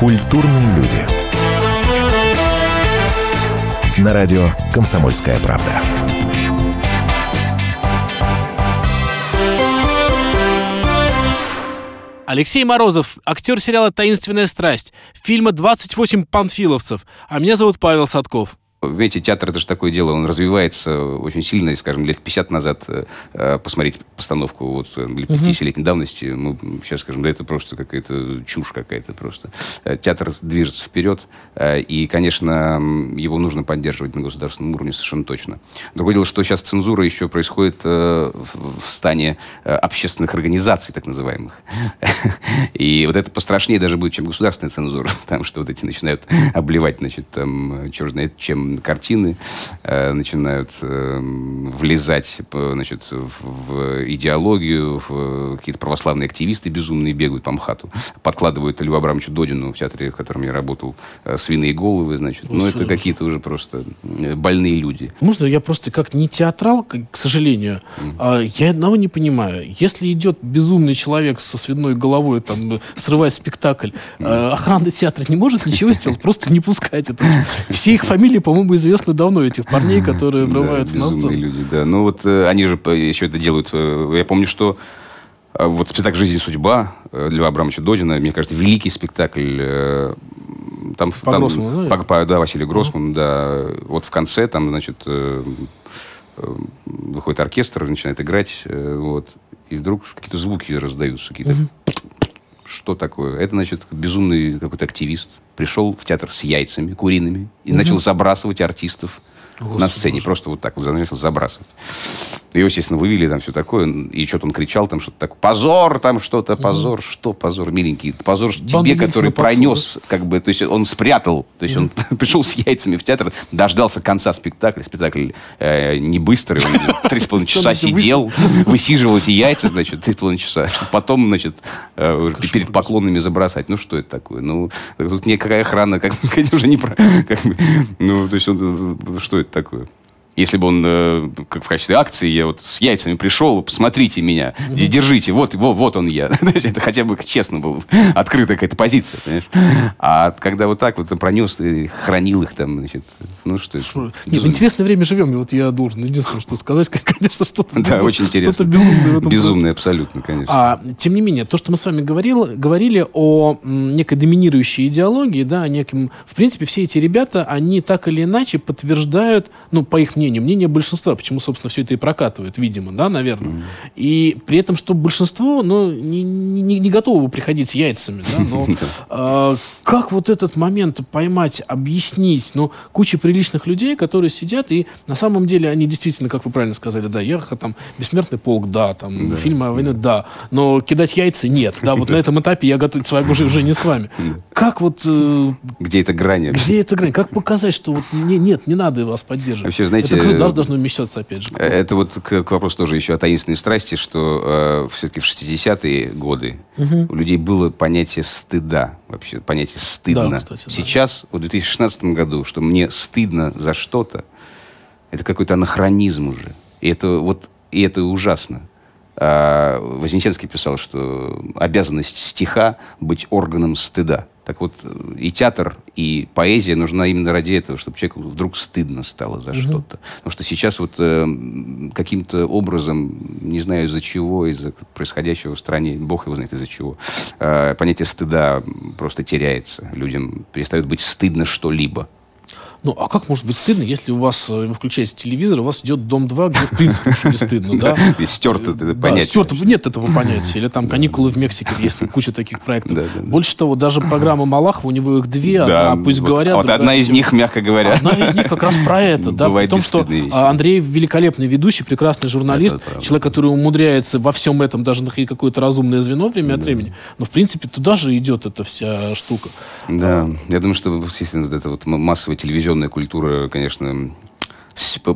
Культурные люди. На радио «Комсомольская правда». Алексей Морозов, актер сериала «Таинственная страсть», фильма «28 панфиловцев». А меня зовут Павел Садков. Видите, театр это же такое дело, он развивается очень сильно, и, скажем, лет 50 назад э, э, посмотреть постановку вот, э, лет 50-летней давности, ну, сейчас, скажем, да, это просто какая-то чушь какая-то просто. Э, Театр движется вперед, э, и, конечно, его нужно поддерживать на государственном уровне совершенно точно. Другое дело, что сейчас цензура еще происходит э, в, в стане э, общественных организаций, так называемых. (laughs) И вот это пострашнее даже будет, чем государственная цензура, (laughs) потому что вот эти начинают обливать, значит, там, черт знает чем картины, э, начинают э, влезать, п- значит, в, в идеологию, в какие-то православные активисты безумные бегают по МХАТу, подкладывают Льву Абрамовичу Додину в театре, в котором я работал, э, свиные головы, значит. Ну, это какие-то уже просто э, больные люди. Можно я просто как не театрал, к сожалению, а, я одного не понимаю. Если идет безумный человек со свиной головой, там, э, срывает спектакль, а, охрана театра не может ничего сделать, просто не пускать это. Все их фамилии, по-моему, известны давно, этих парней, которые врываются да, на сцену. люди, да. Ну вот э, они же э, еще это делают. э, Я помню, что вот спектакль «Жизнь и судьба» Льва Абрамовича Додина, мне кажется, великий спектакль. Там, По там- Гроссману, да? по- по- да, Василий Гроссман, да. Вот в конце там, значит, выходит оркестр, начинает играть, вот. И вдруг какие-то звуки раздаются, какие-то что такое? Это, значит, безумный какой-то активист пришел в театр с яйцами куриными и начал забрасывать артистов на Господи сцене. боже. Просто вот так вот начал забрасывать. Его, естественно, вывели там все такое. И что-то он кричал там что-то такое. Позор там что-то, позор. Что позор, миленький? Позор Банда тебе, который пронес, как бы, то есть он спрятал. То есть он (laughs) пришел с яйцами в театр, дождался конца спектакля. Спектакль э, не быстрый. Он три с половиной часа сидел, (laughs) высиживал эти яйца, значит, три с половиной часа. Потом, значит, э, перед поклонами забросать. Ну, что это такое? Ну, тут никакая охрана, как (laughs) уже не ну, то есть, он, э, что это такое? Если бы он, э, как в качестве акции, я вот с яйцами пришел, посмотрите меня, держите, вот, вот, вот он я. (laughs) Это хотя бы честно было, открытая какая-то позиция, понимаешь? А когда вот так вот он пронес и хранил их там, значит, ну что это? Нет, в Безумие. интересное время живем, и вот я должен единственное, что сказать, (laughs) конечно, что-то Да, очень интересно. Что-то безумное Безумный абсолютно, конечно. А, тем не менее, то, что мы с вами говорил, говорили о некой доминирующей идеологии, да, о неком... В принципе, все эти ребята, они так или иначе подтверждают, ну, по их мнению, мнение большинства, почему, собственно, все это и прокатывает, видимо, да, наверное. И при этом, что большинство, ну, не, не, не готово приходить с яйцами, да, но а, (laughs) как вот этот момент поймать, объяснить, ну, куча приличных людей, которые сидят, и на самом деле они действительно, как вы правильно сказали, да, Ерха, там, «Бессмертный полк», да, там, фильмы о войне, да, но кидать яйца нет, да, вот на этом этапе я готов с вами уже, уже не с вами. (laughs) Как вот, э, Где эта грань? где эта грань, как показать, что вот не- нет, не надо вас поддерживать? Вообще, знаете, Это государство должно вмещаться, опять же. Это вот к, к вопросу тоже еще о таинственной страсти, что э, все-таки в 60-е годы у людей было понятие стыда, вообще понятие стыдно. Да, кстати, да. Сейчас, в 2016 году, что мне стыдно за что-то, это какой-то анахронизм уже. И это вот и это ужасно. А, Вознесенский писал, что обязанность стиха быть органом стыда. Так вот, и театр, и поэзия нужна именно ради этого, чтобы человеку вдруг стыдно стало за что-то. Потому что сейчас вот э, каким-то образом, не знаю из-за чего, из-за происходящего в стране, бог его знает из-за чего, э, понятие стыда просто теряется. Людям перестает быть стыдно что-либо. Ну, а как может быть стыдно, если у вас, э, вы включаете телевизор, у вас идет «Дом-2», где, в принципе, уж не стыдно, да? (laughs) И стерто это Да, понятие. стерто, нет этого понятия. Или там «Каникулы в Мексике», есть (laughs) куча таких проектов. Больше того, даже программа Малахова, у него их две, одна «Пусть говорят». Вот одна из них, мягко говоря. Одна из них как раз про (laughs) это, да, при том, что а, Андрей великолепный ведущий, прекрасный журналист, Это человек, который умудряется во всем этом даже находить какое-то разумное звено время от времени. Но, в принципе, туда же идет эта вся штука. Да, я думаю, что, естественно, эта вот м- массовая телевизионная культура, конечно,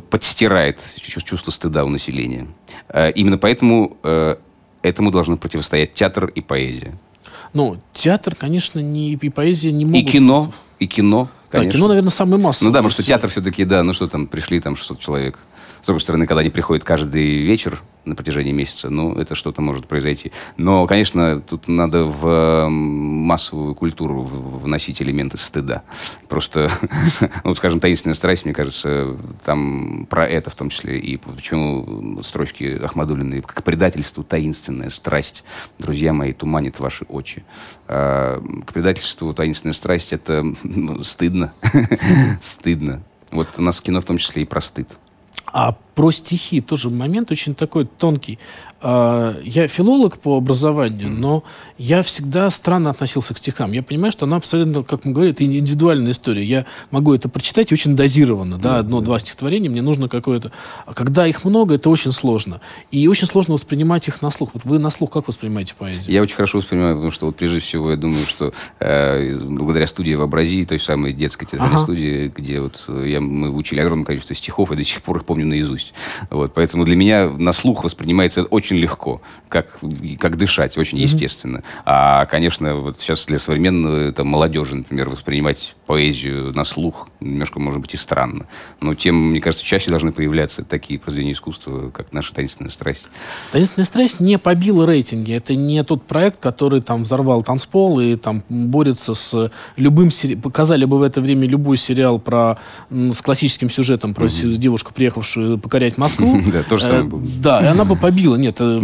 подстирает чу- чувство стыда у населения. Э, Именно поэтому э, этому должны противостоять театр и поэзия. Ну, театр, конечно, не, и поэзия не могут... И кино, и кино, Да, конечно. кино, наверное, самый массовый. Ну да, потому что театр все-таки, да, ну что там, пришли там 600 человек. С другой стороны, когда они приходят каждый вечер на протяжении месяца, ну, это что-то может произойти. Но, конечно, тут надо в массовую культуру вносить элементы стыда. Просто, (laughs) ну, скажем, «Таинственная страсть», мне кажется, там про это в том числе. И почему строчки Ахмадулиной «К предательству таинственная страсть, друзья мои, туманит ваши очи». А, К предательству таинственная страсть – это ну, стыдно. (laughs) Стыдно. Вот у нас кино в том числе и про стыд. А про стихи тоже момент очень такой тонкий. А, Я филолог по образованию, но я всегда странно относился к стихам. Я понимаю, что она абсолютно, как мы говорим, это индивидуальная история. Я могу это прочитать очень дозированно, да, одно-два стихотворения, мне нужно какое-то... А когда их много, это очень сложно. И очень сложно воспринимать их на слух. Вот вы на слух как воспринимаете поэзию? Я очень хорошо воспринимаю, потому что вот прежде всего я думаю, что э, благодаря студии в Абразии, той самой детской театральной Ага. студии, где вот э, я, мы учили огромное количество стихов, и до сих пор их помню наизусть. Вот, поэтому для меня на слух воспринимается очень легко, как, как дышать, очень естественно. А, конечно, вот сейчас для современной там, молодежи, например, воспринимать поэзию на слух немножко, может быть, и странно. Но тем, мне кажется, чаще должны появляться такие произведения искусства, как «Наша таинственная страсть». Таинственная страсть не побила рейтинги. Это не тот проект, который там взорвал танцпол и там борется с любым... сери- Показали бы в это время любой сериал про, с классическим сюжетом про се- девушку, приехавшую покорять Москву. (laughs) Да, то же Э, самое было. Да, и она бы побила. Нет, э,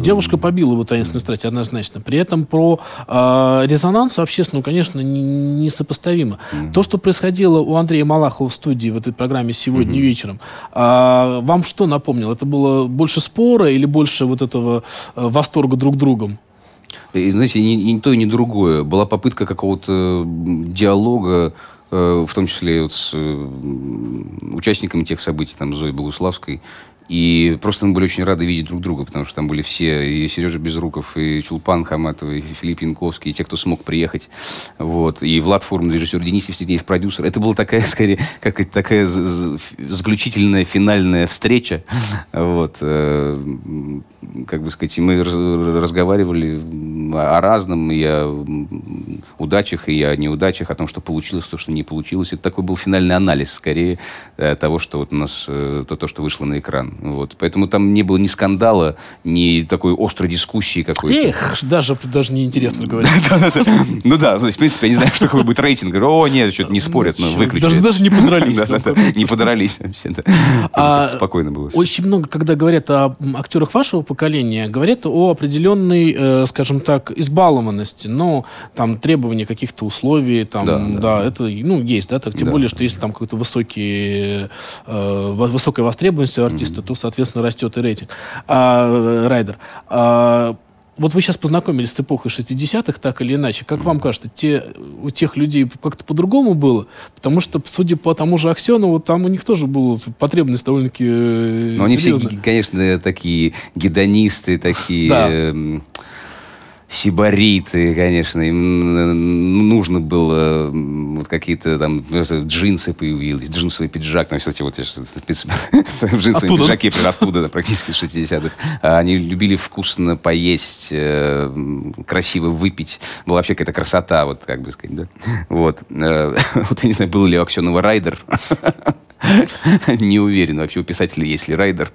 девушка побила бы таинственную страсть, однозначно. При этом про э, резонанс общественную, конечно, не- несопоставимо. То, что происходило у Андрея Малахова в студии в этой программе сегодня вечером, а, вам что напомнило? Это было больше спора или больше вот этого э, восторга друг другом? И, знаете, ни, ни то, ни другое. Была попытка какого-то диалога, э, в том числе вот с э, участниками тех событий, там, Зоей Богуславской. И просто мы были очень рады видеть друг друга, потому что там были все, и Сережа Безруков, и Чулпан Хаматов, и Филипп Янковский, и те, кто смог приехать. Вот. И Влад Фурман, режиссер, Денис Евстигнеев, продюсер. Это была такая, (laughs) скорее, как такая заключительная, финальная встреча. (laughs) Вот. э, Как бы сказать, мы раз- разговаривали о разном, и о удачах, и о неудачах, о том, что получилось, то, что не получилось. Это такой был финальный анализ, скорее, того, что вот у нас, э, то, то, что вышло на экран. Вот. Поэтому там не было ни скандала, ни такой острой дискуссии какой-то. Эх, даже, даже неинтересно говорить. (laughs) Ну да, то есть, в принципе, я не знаю, что какой будет рейтинг. Говорю, О, нет, что-то не спорят, ну, выключили. Даже, даже не подрались. (laughs) Не подрались да. (laughs) А, Спокойно было. Очень много, когда говорят о актерах вашего поколения, говорят о определенной, э, скажем так, избалованности, но там требования каких-то условий, там, Да, это, ну, есть, да, так, тем более, что если там какой-то высокий, э, во- высокая востребованность у артиста, то, соответственно, растет и рейтинг. А, э, райдер. А, вот вы сейчас познакомились с эпохой 60-х, так или иначе. Как вам кажется, те, у тех людей как-то по-другому было? Потому что, судя по тому же Аксенову, там у них тоже была потребность довольно-таки э, Но они все, конечно, такие гедонисты, такие Да. эм, сибариты, конечно. Им нужно было вот какие-то там джинсы появились, джинсовый пиджак, ну, кстати, вот я сейчас (laughs) в джинсовом пиджаке оттуда, практически 60-х. А они любили вкусно поесть, э, красиво выпить. Была вообще какая-то красота, вот как бы сказать, да. Вот. Э, (laughs) вот я не знаю, был ли у Аксенова райдер. (laughs) (laughs) Не уверен. Вообще у писателя есть ли райдер.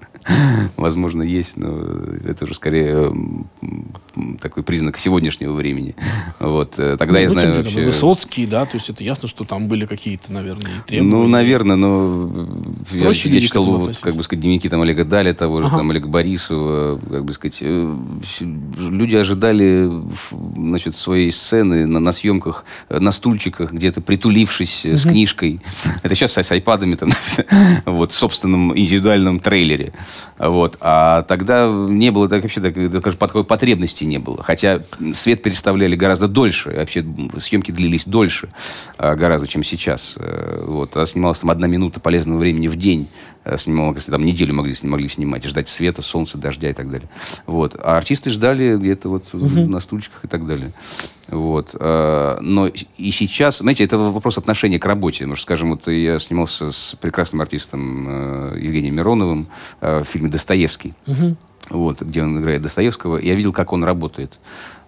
Возможно, есть, но это уже скорее такой признак сегодняшнего времени. Вот. Э, тогда ну, я знаю вообще... Высоцкий, да, то есть это ясно, что там были какие-то, наверное, требования. Ну, наверное, но Проще я, я читал, вот, как бы сказать, дневники там Олега Даля, того же, ага. там Олега Борисова, как бы сказать, э, люди ожидали, значит, своей сцены на, на съемках, э, на стульчиках, где-то притулившись угу. с книжкой. Это сейчас с айпадами там, (laughs) вот, в собственном индивидуальном трейлере. Вот. А тогда не было так, вообще так, скажем, такой потребности не было. Хотя свет переставляли гораздо дольше. Вообще съемки длились дольше а, гораздо, чем сейчас. Э, вот. А снималась там одна минута полезного времени в день. Э, снимала, если там неделю могли, могли снимать, ждать света, солнца, дождя и так далее. Вот. А артисты ждали где-то вот угу. на стульчиках и так далее. Вот. Э, но и сейчас, знаете, это вопрос отношения к работе. Потому что, скажем, вот я снимался с прекрасным артистом Евгением Мироновым в фильме «Достоевский». Угу вот, где он играет Достоевского, я видел, как он работает.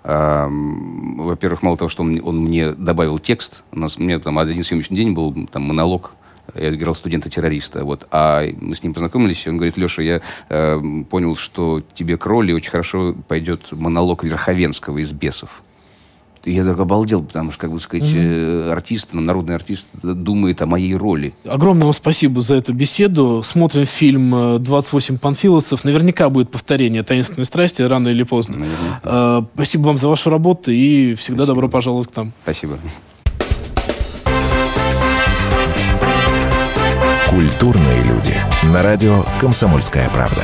Во-первых, мало того, что он, он мне добавил текст, у нас, у меня там один съемочный день был там монолог я играл студента-террориста. Вот. А мы с ним познакомились, и он говорит, Леша, я э, понял, что тебе к роли очень хорошо пойдет монолог Верховенского из «Бесов». Я так обалдел, потому что, как бы сказать, mm-hmm. артист, ну, народный артист думает о моей роли. Огромное вам спасибо за эту беседу. Смотрим фильм «28 панфиловцев». Наверняка будет повторение «Таинственной страсти» рано или поздно. Наверняка. Спасибо вам за вашу работу и всегда спасибо. добро пожаловать к нам. Спасибо. Культурные люди. На радио «Комсомольская правда».